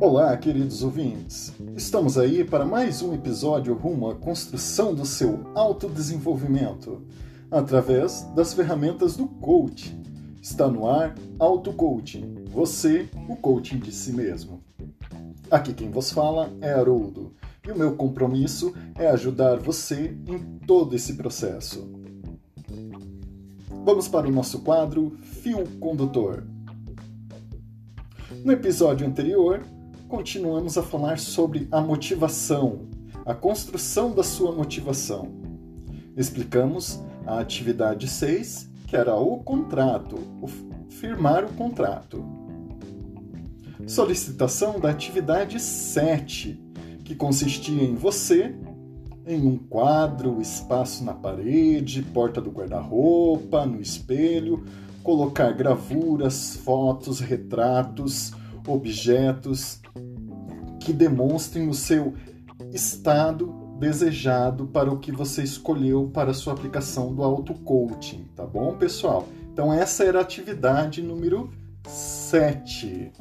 Olá, queridos ouvintes! Estamos aí para mais um episódio rumo à construção do seu autodesenvolvimento através das ferramentas do coach. Está no ar Auto Coaching, você, o coaching de si mesmo. Aqui quem vos fala é Haroldo e o meu compromisso é ajudar você em todo esse processo. Vamos para o nosso quadro Fio Condutor. No episódio anterior, continuamos a falar sobre a motivação, a construção da sua motivação. Explicamos a atividade 6, que era o contrato, o firmar o contrato. Solicitação da atividade 7, que consistia em você, em um quadro, espaço na parede, porta do guarda-roupa, no espelho, colocar gravuras, fotos, retratos, objetos que demonstrem o seu estado desejado para o que você escolheu para a sua aplicação do auto-coaching, tá bom, pessoal? Então, essa era a atividade número 7.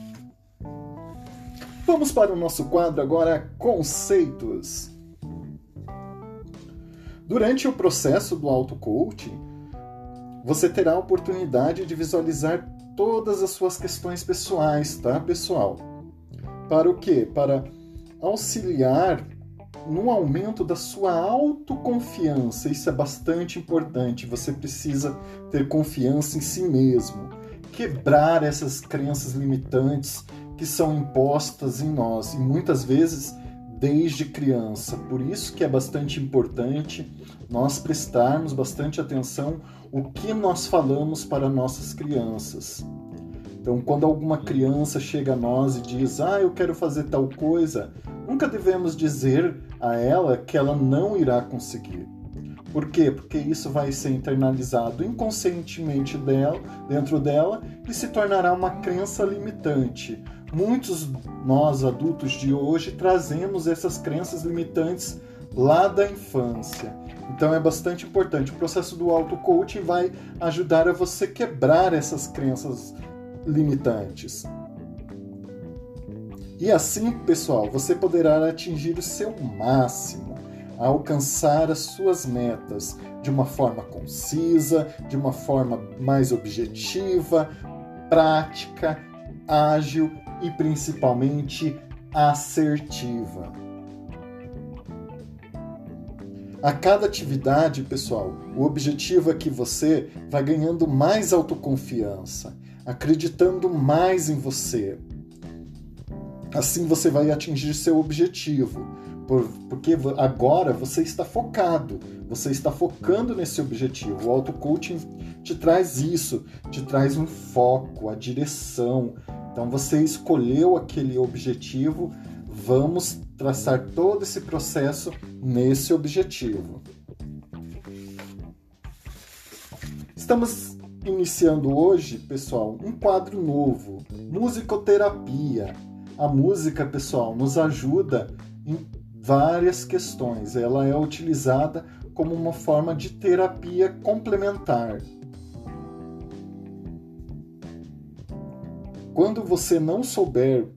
Vamos para o nosso quadro agora, conceitos. Durante o processo do auto-coaching, você terá a oportunidade de visualizar todas as suas questões pessoais, tá, pessoal? Para o quê? Para auxiliar no aumento da sua autoconfiança. Isso é bastante importante. Você precisa ter confiança em si mesmo, quebrar essas crenças limitantes que são impostas em nós e muitas vezes desde criança. Por isso que é bastante importante nós prestarmos bastante atenção o que nós falamos para nossas crianças. Então, quando alguma criança chega a nós e diz: "Ah, eu quero fazer tal coisa", nunca devemos dizer a ela que ela não irá conseguir. Por quê? Porque isso vai ser internalizado inconscientemente dela, dentro dela e se tornará uma crença limitante. Muitos nós adultos de hoje trazemos essas crenças limitantes lá da infância. Então é bastante importante. O processo do auto-coaching vai ajudar a você quebrar essas crenças limitantes. E assim, pessoal, você poderá atingir o seu máximo, alcançar as suas metas de uma forma concisa, de uma forma mais objetiva, prática, ágil e principalmente assertiva. A cada atividade, pessoal, o objetivo é que você vá ganhando mais autoconfiança, acreditando mais em você. Assim você vai atingir seu objetivo, porque agora você está focado, você está focando nesse objetivo. O auto-coaching te traz isso, te traz um foco, a direção. Então você escolheu aquele objetivo, vamos traçar todo esse processo nesse objetivo. Estamos iniciando hoje, pessoal, um quadro novo, musicoterapia. A música, pessoal, nos ajuda em várias questões. Ela é utilizada como uma forma de terapia complementar. Quando você não souber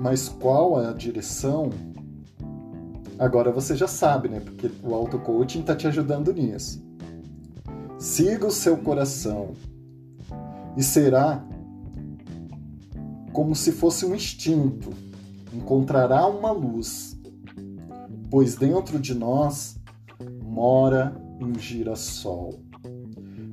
mais qual a direção, Agora você já sabe, né? Porque o auto-coaching está te ajudando nisso. Siga o seu coração e será como se fosse um instinto. Encontrará uma luz, pois dentro de nós mora um girassol.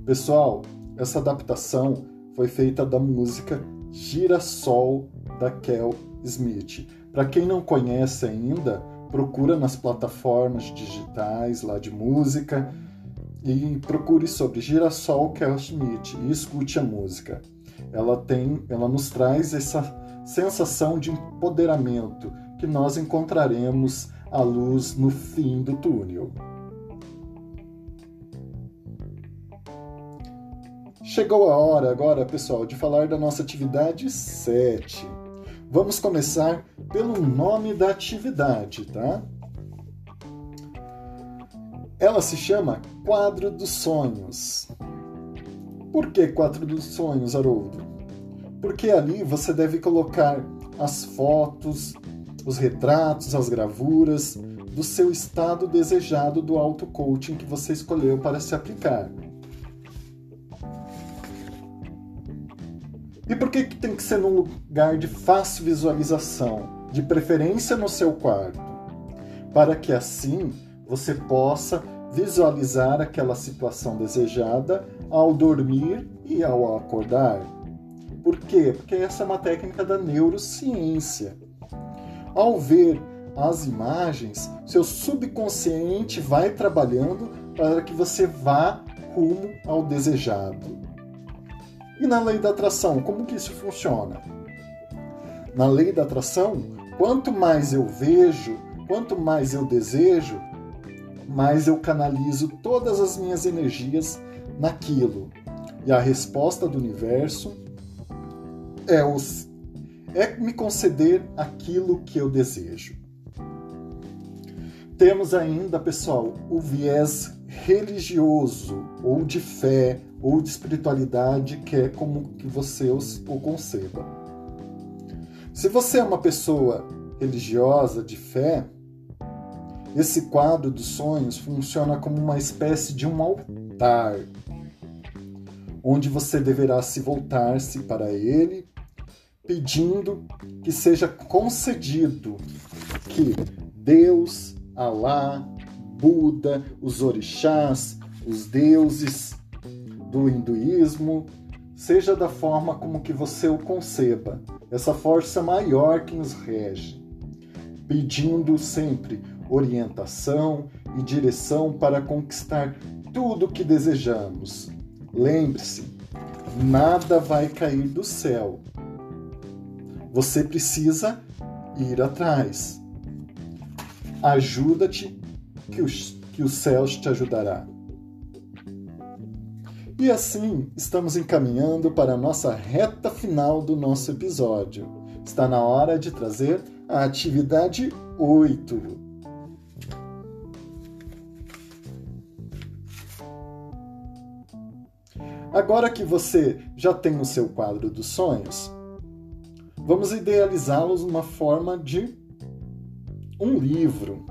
Pessoal, essa adaptação foi feita da música Girassol da Kel Smith. Para quem não conhece ainda, procura nas plataformas digitais lá de música e procure sobre Girassol Schmidt e escute a música. Ela tem, ela nos traz essa sensação de empoderamento que nós encontraremos a luz no fim do túnel. Chegou a hora agora, pessoal, de falar da nossa atividade 7 Vamos começar pelo nome da atividade, tá? Ela se chama Quadro dos Sonhos. Por que Quadro dos Sonhos, Haroldo? Porque ali você deve colocar as fotos, os retratos, as gravuras do seu estado desejado do auto-coaching que você escolheu para se aplicar. E por que, que tem que ser num lugar de fácil visualização, de preferência no seu quarto? Para que assim você possa visualizar aquela situação desejada ao dormir e ao acordar. Por quê? Porque essa é uma técnica da neurociência. Ao ver as imagens, seu subconsciente vai trabalhando para que você vá rumo ao desejado. E na lei da atração, como que isso funciona? Na lei da atração, quanto mais eu vejo, quanto mais eu desejo, mais eu canalizo todas as minhas energias naquilo. E a resposta do universo é, os, é me conceder aquilo que eu desejo. Temos ainda, pessoal, o viés religioso, ou de fé, ou de espiritualidade, que é como que você o conceba. Se você é uma pessoa religiosa, de fé, esse quadro dos sonhos funciona como uma espécie de um altar, onde você deverá se voltar-se para ele, pedindo que seja concedido que Deus, Alá, Buda, os orixás, os deuses do hinduísmo, seja da forma como que você o conceba, essa força maior que nos rege, pedindo sempre orientação e direção para conquistar tudo o que desejamos. Lembre-se, nada vai cair do céu. Você precisa ir atrás. Ajuda-te, que que os céus te ajudará. E assim estamos encaminhando para a nossa reta final do nosso episódio. Está na hora de trazer a atividade 8. Agora que você já tem o seu quadro dos sonhos, vamos idealizá-los numa forma de um livro.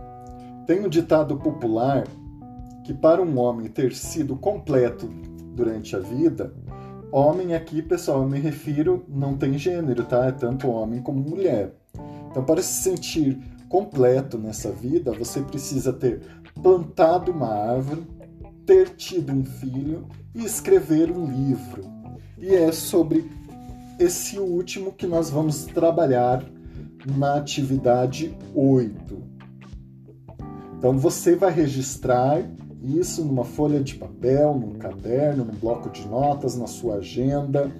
Tem um ditado popular que para um homem ter sido completo durante a vida, homem aqui, pessoal, eu me refiro, não tem gênero, tá? É tanto homem como mulher. Então, para se sentir completo nessa vida, você precisa ter plantado uma árvore, ter tido um filho e escrever um livro. E é sobre esse último que nós vamos trabalhar na atividade 8. Então você vai registrar isso numa folha de papel, num caderno, num bloco de notas, na sua agenda,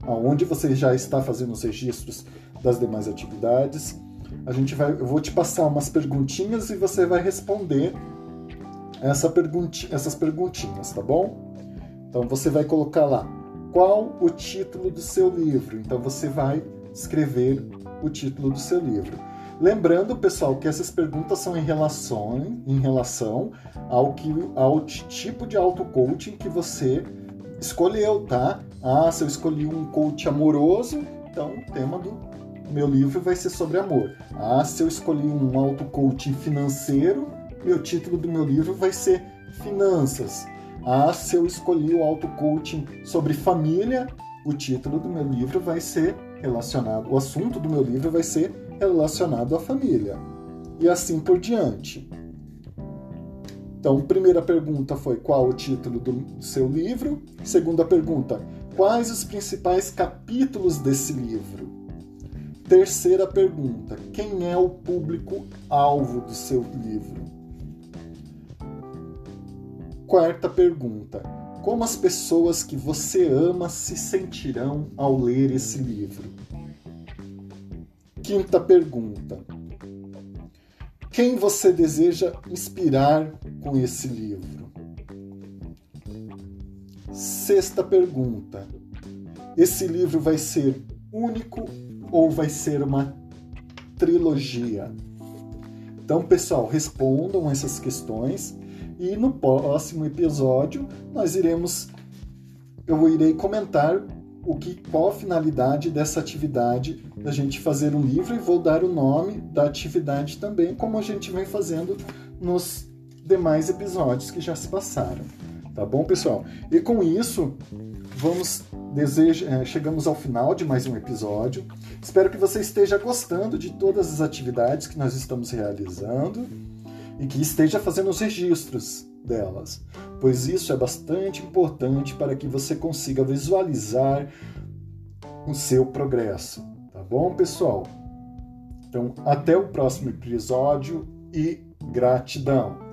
aonde você já está fazendo os registros das demais atividades. A gente vai, eu vou te passar umas perguntinhas e você vai responder essa pergunti, essas perguntinhas, tá bom? Então você vai colocar lá qual o título do seu livro. Então você vai escrever o título do seu livro. Lembrando, pessoal, que essas perguntas são em relação, em relação ao, que, ao tipo de auto-coaching que você escolheu, tá? Ah, se eu escolhi um coach amoroso, então o tema do meu livro vai ser sobre amor. Ah, se eu escolhi um auto-coaching financeiro, meu título do meu livro vai ser finanças. Ah, se eu escolhi o auto-coaching sobre família, o título do meu livro vai ser relacionado, o assunto do meu livro vai ser relacionado à família. E assim por diante. Então, primeira pergunta foi qual o título do seu livro? Segunda pergunta, quais os principais capítulos desse livro? Terceira pergunta, quem é o público-alvo do seu livro? Quarta pergunta: Como as pessoas que você ama se sentirão ao ler esse livro? Quinta pergunta: Quem você deseja inspirar com esse livro? Sexta pergunta: Esse livro vai ser único ou vai ser uma trilogia? Então, pessoal, respondam essas questões e no próximo episódio nós iremos eu irei comentar o que qual a finalidade dessa atividade da gente fazer um livro e vou dar o nome da atividade também, como a gente vem fazendo nos demais episódios que já se passaram. Tá bom, pessoal? E com isso, vamos desejo, é, chegamos ao final de mais um episódio. Espero que você esteja gostando de todas as atividades que nós estamos realizando e que esteja fazendo os registros delas, pois isso é bastante importante para que você consiga visualizar o seu progresso. Tá bom, pessoal? Então, até o próximo episódio e gratidão!